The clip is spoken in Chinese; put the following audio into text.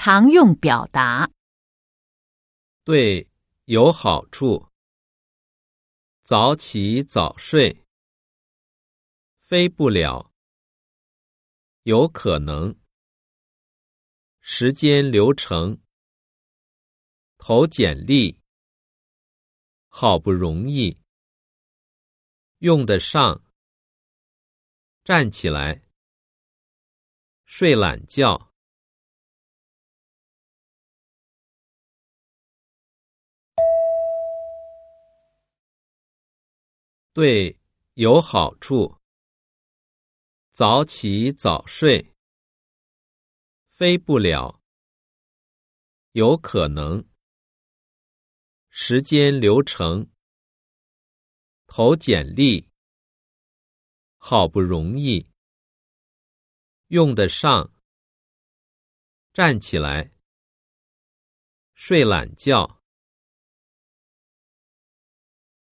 常用表达。对，有好处。早起早睡，飞不了。有可能。时间流程。投简历。好不容易。用得上。站起来。睡懒觉。对，有好处。早起早睡。飞不了。有可能。时间流程。投简历。好不容易。用得上。站起来。睡懒觉。